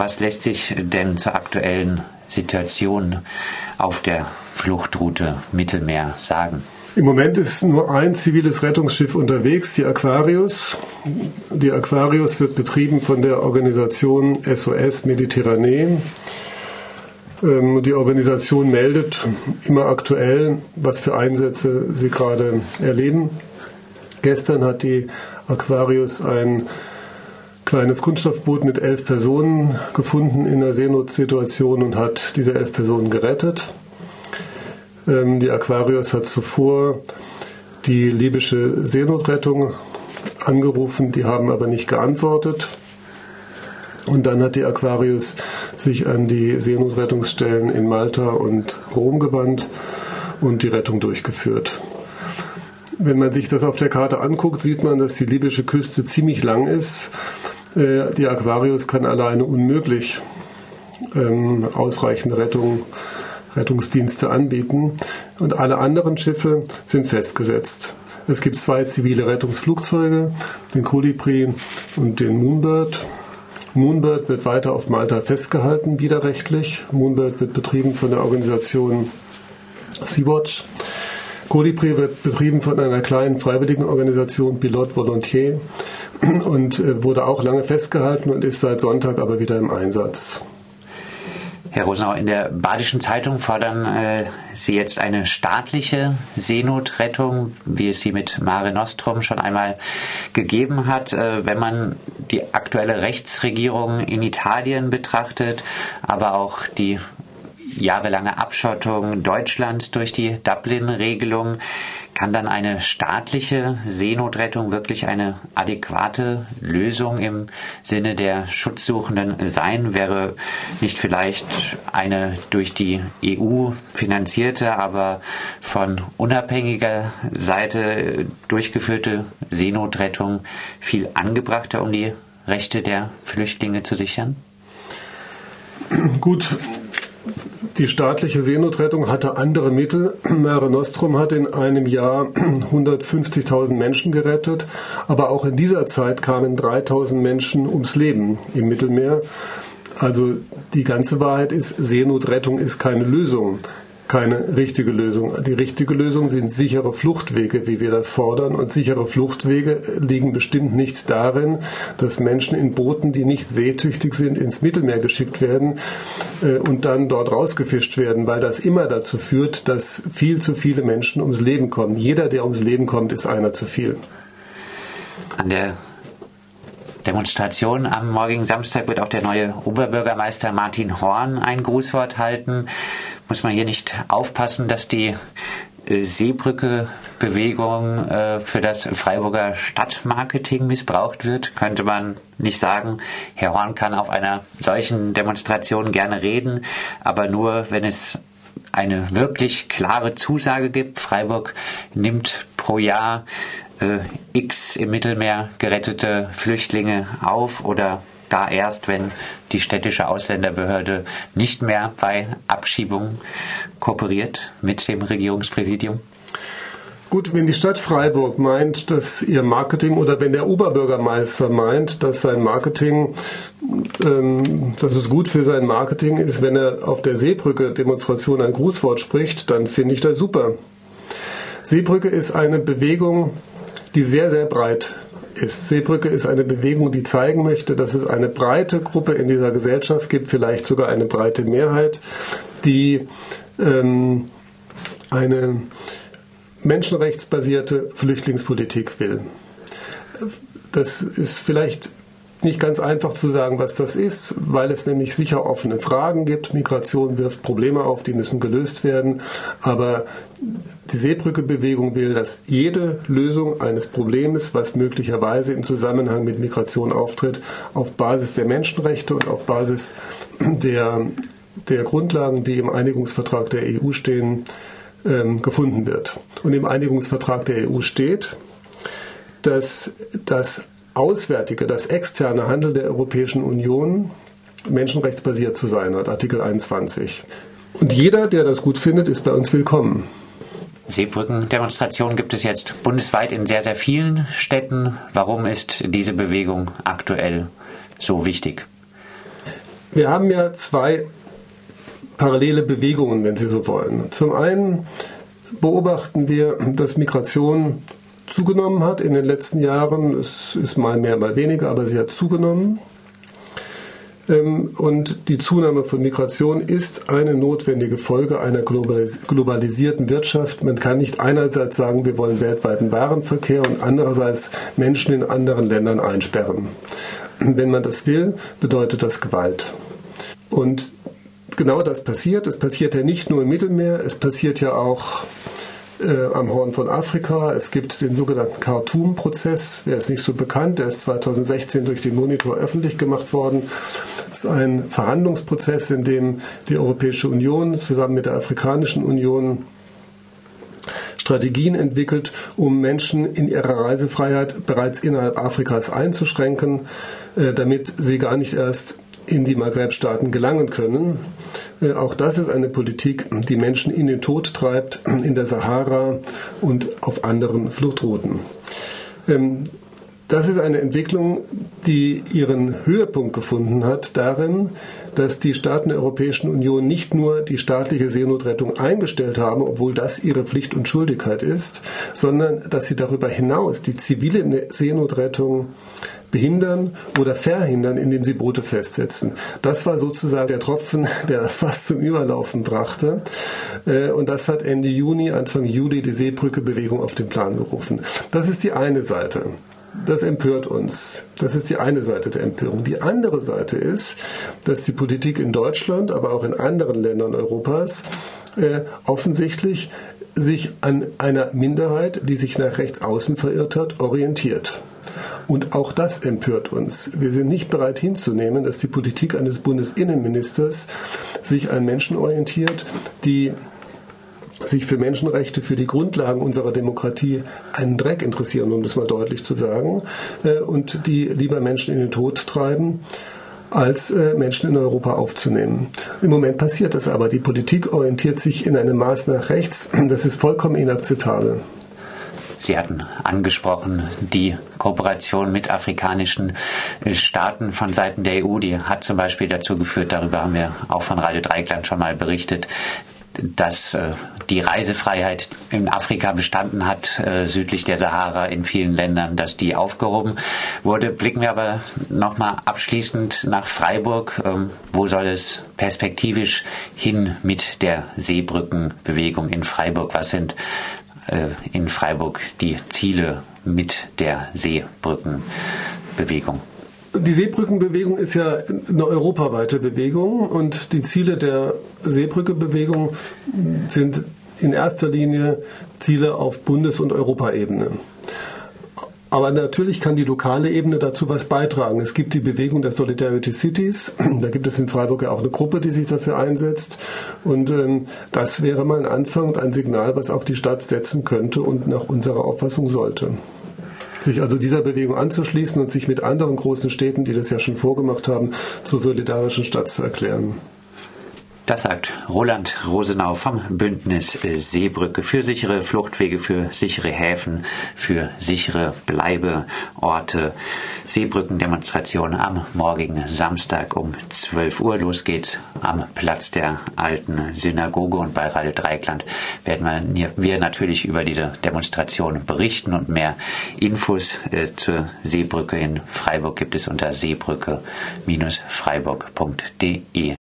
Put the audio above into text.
was lässt sich denn zur aktuellen Situation auf der Fluchtroute Mittelmeer sagen? Im Moment ist nur ein ziviles Rettungsschiff unterwegs, die Aquarius. Die Aquarius wird betrieben von der Organisation SOS Mediterranee. Ähm, die Organisation meldet immer aktuell, was für Einsätze sie gerade erleben. Gestern hat die Aquarius ein kleines Kunststoffboot mit elf Personen gefunden in einer Seenotsituation und hat diese elf Personen gerettet. Ähm, die Aquarius hat zuvor die libysche Seenotrettung angerufen, die haben aber nicht geantwortet. Und dann hat die Aquarius sich an die Seenotrettungsstellen in Malta und Rom gewandt und die Rettung durchgeführt. Wenn man sich das auf der Karte anguckt, sieht man, dass die libysche Küste ziemlich lang ist. Äh, die Aquarius kann alleine unmöglich ähm, ausreichende Rettung, Rettungsdienste anbieten. Und alle anderen Schiffe sind festgesetzt. Es gibt zwei zivile Rettungsflugzeuge, den Colibri und den Moonbird. Moonbird wird weiter auf Malta festgehalten, widerrechtlich. Moonbird wird betrieben von der Organisation Sea-Watch. Colibri wird betrieben von einer kleinen freiwilligen Organisation Pilot Volontier und äh, wurde auch lange festgehalten und ist seit Sonntag aber wieder im Einsatz. Herr Rosenau, in der Badischen Zeitung fordern äh, Sie jetzt eine staatliche Seenotrettung, wie es sie mit Mare Nostrum schon einmal gegeben hat. Äh, wenn man die aktuelle Rechtsregierung in Italien betrachtet, aber auch die jahrelange Abschottung Deutschlands durch die Dublin-Regelung, kann dann eine staatliche Seenotrettung wirklich eine adäquate Lösung im Sinne der Schutzsuchenden sein? Wäre nicht vielleicht eine durch die EU finanzierte, aber von unabhängiger Seite durchgeführte Seenotrettung viel angebrachter, um die Rechte der Flüchtlinge zu sichern? Gut, die staatliche Seenotrettung hatte andere Mittel. Mare Nostrum hat in einem Jahr 150.000 Menschen gerettet, aber auch in dieser Zeit kamen 3.000 Menschen ums Leben im Mittelmeer. Also die ganze Wahrheit ist, Seenotrettung ist keine Lösung keine richtige Lösung. Die richtige Lösung sind sichere Fluchtwege, wie wir das fordern. Und sichere Fluchtwege liegen bestimmt nicht darin, dass Menschen in Booten, die nicht seetüchtig sind, ins Mittelmeer geschickt werden äh, und dann dort rausgefischt werden, weil das immer dazu führt, dass viel zu viele Menschen ums Leben kommen. Jeder, der ums Leben kommt, ist einer zu viel. An der Demonstration am morgigen Samstag wird auch der neue Oberbürgermeister Martin Horn ein Grußwort halten. Muss man hier nicht aufpassen, dass die äh, Seebrücke-Bewegung äh, für das Freiburger Stadtmarketing missbraucht wird, könnte man nicht sagen. Herr Horn kann auf einer solchen Demonstration gerne reden, aber nur, wenn es eine wirklich klare Zusage gibt. Freiburg nimmt pro Jahr X im Mittelmeer gerettete Flüchtlinge auf oder gar erst, wenn die städtische Ausländerbehörde nicht mehr bei Abschiebungen kooperiert mit dem Regierungspräsidium? Gut, wenn die Stadt Freiburg meint, dass ihr Marketing oder wenn der Oberbürgermeister meint, dass sein Marketing, ähm, dass es gut für sein Marketing ist, wenn er auf der Seebrücke-Demonstration ein Grußwort spricht, dann finde ich das super. Seebrücke ist eine Bewegung, die sehr, sehr breit ist. Seebrücke ist eine Bewegung, die zeigen möchte, dass es eine breite Gruppe in dieser Gesellschaft gibt, vielleicht sogar eine breite Mehrheit, die ähm, eine menschenrechtsbasierte Flüchtlingspolitik will. Das ist vielleicht nicht ganz einfach zu sagen, was das ist, weil es nämlich sicher offene Fragen gibt. Migration wirft Probleme auf, die müssen gelöst werden. Aber die Seebrücke-Bewegung will, dass jede Lösung eines Problems, was möglicherweise im Zusammenhang mit Migration auftritt, auf Basis der Menschenrechte und auf Basis der, der Grundlagen, die im Einigungsvertrag der EU stehen, ähm, gefunden wird. Und im Einigungsvertrag der EU steht, dass das auswärtige, das externe Handeln der Europäischen Union menschenrechtsbasiert zu sein hat, Artikel 21. Und jeder, der das gut findet, ist bei uns willkommen. Seebrückendemonstrationen gibt es jetzt bundesweit in sehr, sehr vielen Städten. Warum ist diese Bewegung aktuell so wichtig? Wir haben ja zwei parallele Bewegungen, wenn Sie so wollen. Zum einen beobachten wir, dass Migration zugenommen hat in den letzten Jahren. Es ist mal mehr, mal weniger, aber sie hat zugenommen. Ähm, und die Zunahme von Migration ist eine notwendige Folge einer globalisierten Wirtschaft. Man kann nicht einerseits sagen, wir wollen weltweiten Warenverkehr und andererseits Menschen in anderen Ländern einsperren. Wenn man das will, bedeutet das Gewalt. Und genau das passiert. Es passiert ja nicht nur im Mittelmeer, es passiert ja auch äh, am Horn von Afrika. Es gibt den sogenannten Khartoum-Prozess, der ist nicht so bekannt, der ist 2016 durch den Monitor öffentlich gemacht worden. Es ist ein Verhandlungsprozess, in dem die Europäische Union zusammen mit der Afrikanischen Union Strategien entwickelt, um Menschen in ihrer Reisefreiheit bereits innerhalb Afrikas einzuschränken, äh, damit sie gar nicht erst in die Maghreb-Staaten gelangen können. Äh, auch das ist eine Politik, die Menschen in den Tod treibt, in der Sahara und auf anderen Fluchtrouten. Ähm, das ist eine Entwicklung, die ihren Höhepunkt gefunden hat darin, dass die Staaten der Europäischen Union nicht nur die staatliche Seenotrettung eingestellt haben, obwohl das ihre Pflicht und Schuldigkeit ist, sondern dass sie darüber hinaus die zivile Seenotrettung behindern oder verhindern, indem sie Boote festsetzen. Das war sozusagen der Tropfen, der das fast zum Überlaufen brachte. Äh, und das hat Ende Juni, Anfang Juli die Seebrücke-Bewegung auf den Plan gerufen. Das ist die eine Seite. Das empört uns. Das ist die eine Seite der Empörung. Die andere Seite ist, dass die Politik in Deutschland, aber auch in anderen Ländern Europas äh, offensichtlich sich an einer Minderheit, die sich nach rechts außen verirrt hat, orientiert. Und auch das empört uns. Wir sind nicht bereit hinzunehmen, dass die Politik eines Bundesinnenministers sich an Menschen orientiert, die sich für Menschenrechte, für die Grundlagen unserer Demokratie einen Dreck interessieren, um das mal deutlich zu sagen, äh, und die lieber Menschen in den Tod treiben als äh, Menschen in Europa aufzunehmen. Im Moment passiert das aber. Die Politik orientiert sich in einem Maß nach rechts. Das ist vollkommen inakzeptabel. Sie hatten angesprochen, die Kooperation mit afrikanischen äh, Staaten von Seiten der EU, die hat zum Beispiel dazu geführt, darüber haben wir auch von Radio Dreikland schon mal berichtet, dass äh, die Reisefreiheit in Afrika bestanden hat, äh, südlich der Sahara in vielen Ländern, dass die aufgehoben wurde. Blicken wir aber nochmal abschließend nach Freiburg. Ähm, wo soll es perspektivisch hin mit der Seebrückenbewegung in Freiburg? Was sind in Freiburg die Ziele mit der Seebrückenbewegung? Die Seebrückenbewegung ist ja eine europaweite Bewegung und die Ziele der Seebrückenbewegung sind in erster Linie Ziele auf Bundes- und Europaebene. Aber natürlich kann die lokale Ebene dazu was beitragen. Es gibt die Bewegung der Solidarity Cities. Da gibt es in Freiburg ja auch eine Gruppe, die sich dafür einsetzt. Und ähm, das wäre mal ein Anfang und ein Signal, was auch die Stadt setzen könnte und nach unserer Auffassung sollte. Sich also dieser Bewegung anzuschließen und sich mit anderen großen Städten, die das ja schon vorgemacht haben, zur solidarischen Stadt zu erklären. Das sagt Roland Rosenau vom Bündnis Seebrücke für sichere Fluchtwege, für sichere Häfen, für sichere Bleibeorte. Seebrückendemonstration am morgigen Samstag um 12 Uhr. Los geht's am Platz der alten Synagoge und bei Radio Dreikland werden wir natürlich über diese Demonstration berichten und mehr Infos äh, zur Seebrücke in Freiburg gibt es unter seebrücke-freiburg.de.